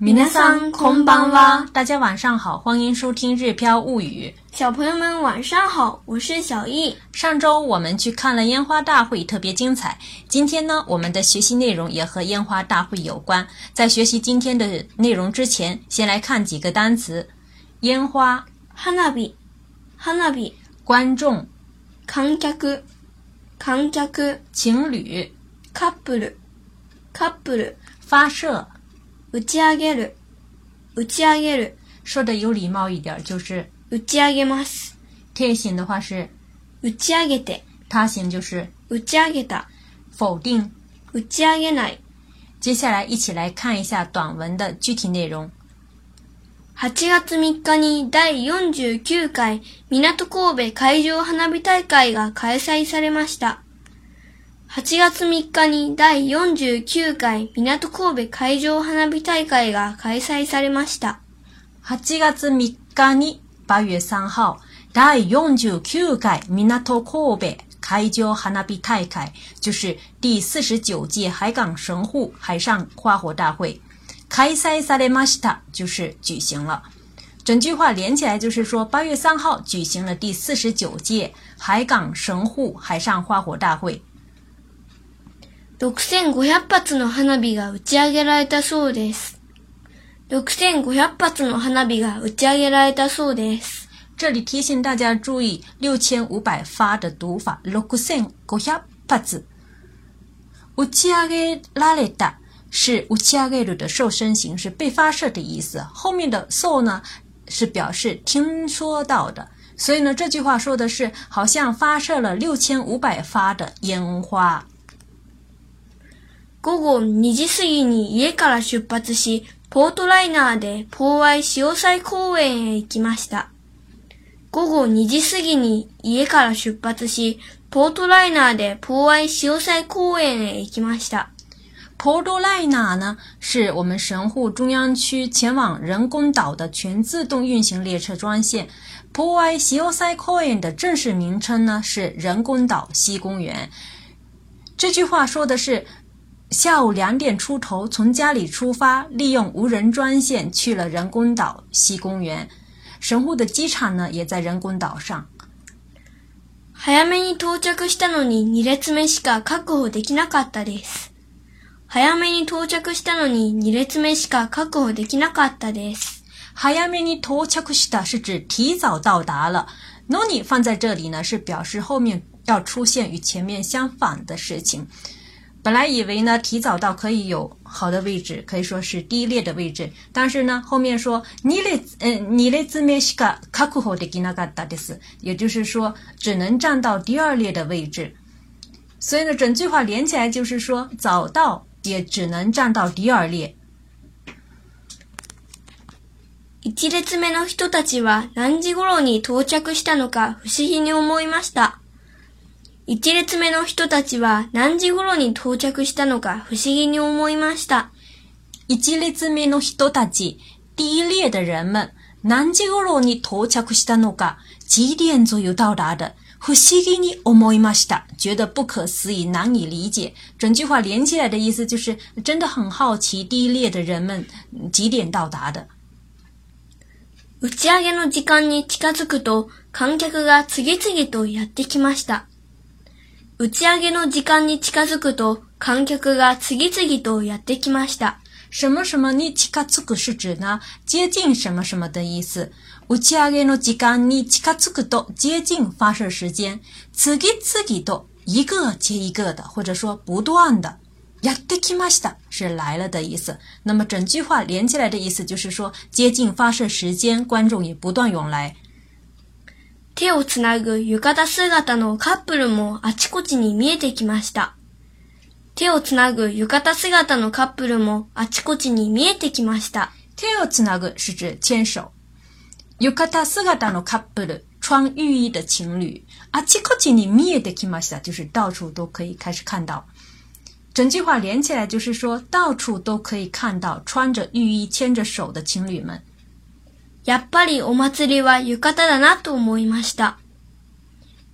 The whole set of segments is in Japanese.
皆さんこんばんは，大家晚上好，欢迎收听《日飘物语》。小朋友们晚上好，我是小易。上周我们去看了烟花大会，特别精彩。今天呢，我们的学习内容也和烟花大会有关。在学习今天的内容之前，先来看几个单词：烟花、花火、花火、观众、観客、観客、情侣、カップル、カップル、发射。 打ち上げる、打ち上げる。说的有礼貌一点，就是打ち上げます。贴形的话是打ち上げて。他形就是打ち上げた。否定打ち上げない。接下来一起来看一下短文的具体内容。8月3日に第49回港神戸海上花火大会が開催されました。8月3日に第49回港神戸海上花火大会が開催されました。8月3日に8月3号第49回港神戸海上花火大会就是第49届海港神户海上花火大会。開催されました就是举行了。整句话连起来就是说，八月三号举行了第四十九届海港神户海上花火大会。 6500発の花火が打ち上げられたそうです。6500発の花火が打ち上げられたそうです。这里提醒大家注意6500发的读法。6500発。打ち上げられた是打ち上げる的受身形，是被发射的意思。后面的 so 呢是表示听说到的，所以呢这句话说的是好像发射了6500发的烟花。午後2時過ぎに家から出発し、ポートライナーでポーアイ潮祭公園へ行きました。午後2時過ぎに家から出発し、ポートライナーでポーアイ潮祭公園へ行きました。ポートライナー呢，是我们神户中央区前往人工岛的全自动运行列车专线。ポーアイ潮祭公園的正式名称呢是人工岛西公园。这句话说的是。 下午两点出头，从家里出发，利用无人专线去了人工岛西公园。神户的机场呢，也在人工岛上。早めに到着したのに2列目しか確保できなかったです。早めに到着したのに2列目しか確保できなかったです。早めに到着した是指提早到达了。のに放在这里呢，是表示后面要出现与前面相反的事情。 本来以为呢，提早到可以有好的位置，可以说是第一列的位置。但是呢，后面说你列，嗯，你列字面是个卡库后的吉那嘎达的斯，也就是说只能站到第二列的位置。所以呢，整句话连起来就是说，早到也只能站到第二列。一列目の人たちは何時頃に到着したのか不思議に思いました。 一列目の人たちは何時頃に到着したのか不思議に思いました。一列目の人たち、第一列的人们、何時頃に到着したのか、几点左右到达的、不思議に思いました。觉得不可思议、难以理解。整句话连起来的意思就是，真的很好奇第一列的人们几点到达的。打ち上げの時間に近づくと、観客が次々とやってきました。打ち上げの時間に近づくと、観客が次々とやってきました。什么什么に近づく是指呢？接近什么什么的意思。打ち上げの時間に近づくと接近发射时间。次々と一个接一个的，或者说不断的。やってきました是来了的意思。那么整句话连起来的意思就是说，接近发射时间，观众也不断涌来。手をつなぐ浴衣姿のカップルもあちこちに見えてきました。手をつなぐ浴衣姿のカップルもあちこちに見えてきました。手をつなぐ是指牵手。浴衣姿のカップル，穿浴衣的情侣。あちこちに見えてきました，就是到处都可以开始看到。整句话连起来就是说，到处都可以看到穿着浴衣牵着手的情侣们。やっぱりお祭りは浴衣だなと思いました。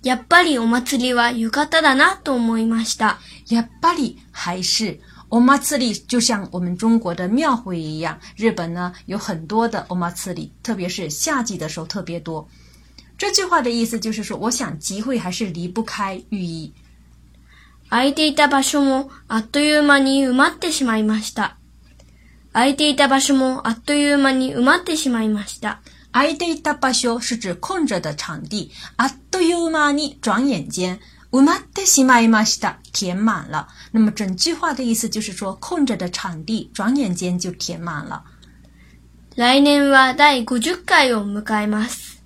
やっぱりお祭りは浴衣だなと思いました。やっぱり还是お祭り就像我们中国的庙会一样，日本呢有很多的お祭り，特别是夏季的时候特别多。这句话的意思就是说，我想集会还是离不开寓意。空いていた場所もあっという間に埋まってしまいました。空いていた場所もあっという間に埋まってしまいました。空いていた場所是指空着的场地，あっという間に转眼间。埋まってしまいました，填满了。那么整句话的意思就是说，空着的场地转眼间就填满了。来年は第50回を迎えます。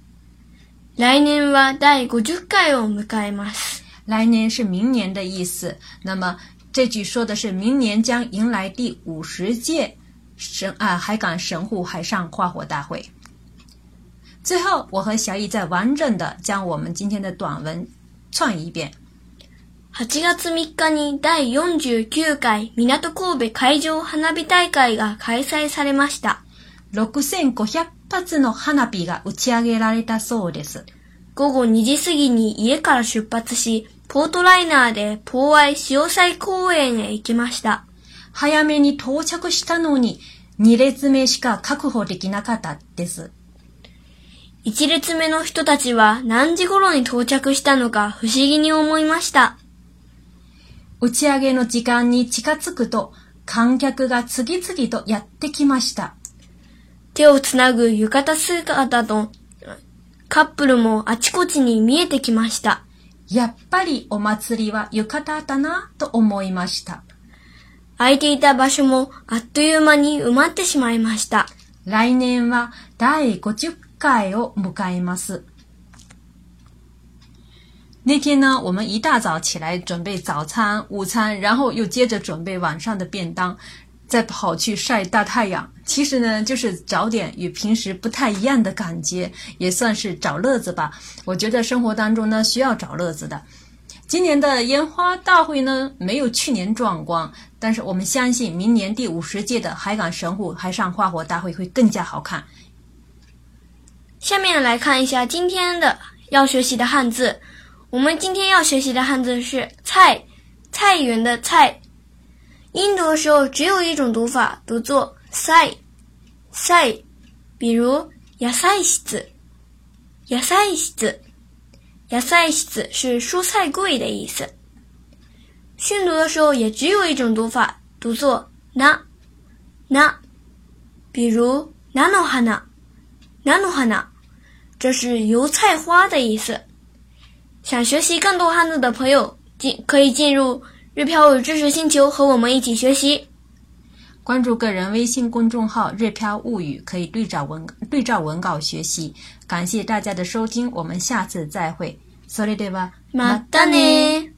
来年は第50回を迎えます。来年是明年的意思。那么这句说的是明年将迎来第五十届神啊海港神户海上花火大会。最后，我和小易再完整的将我们今天的短文。唱一遍。8月3日に第49回港神戸海上花火大会が開催されました。6500発の花火が打ち上げられたそうです。午後2時過ぎに家から出発し、ポートライナーでポーアイ潮祭公園へ行きました。早めに到着したのに、2列目しか確保できなかったです。一列目の人たちは何時頃に到着したのか不思議に思いました。打ち上げの時間に近づくと観客が次々とやってきました。手をつなぐ浴衣姿とカップルもあちこちに見えてきました。やっぱりお祭りは浴衣だなと思いました。空いていた場所もあっという間に埋まってしまいました。来年は第50会を迎えます。那天呢，我们一大早起来准备早餐、午餐，然后又接着准备晚上的便当，再跑去晒大太阳。其实呢，就是找点与平时不太一样的感觉，也算是找乐子吧。我觉得生活当中呢，需要找乐子的。 今年的烟花大会呢，没有去年壮观，但是我们相信明年第五十届的海港神户海上花火大会会更加好看。下面来看一下今天的要学习的汉字。我们今天要学习的汉字是“菜”，菜园的“菜”。音读的时候只有一种读法，读作“菜”。菜，比如“野菜室”，“野菜室”，“ 野菜室”是蔬菜柜的意思。训读的时候也只有一种读法，读作“な”。な，比如“菜の花”，“菜の花”。这是油菜花的意思。想学习更多汉字的朋友，进可以进入日漂语知识星球，和我们一起学习。 关注个人微信公众号“日漂物语”，可以对照文对照文稿学习。感谢大家的收听，我们下次再会。それではまたね。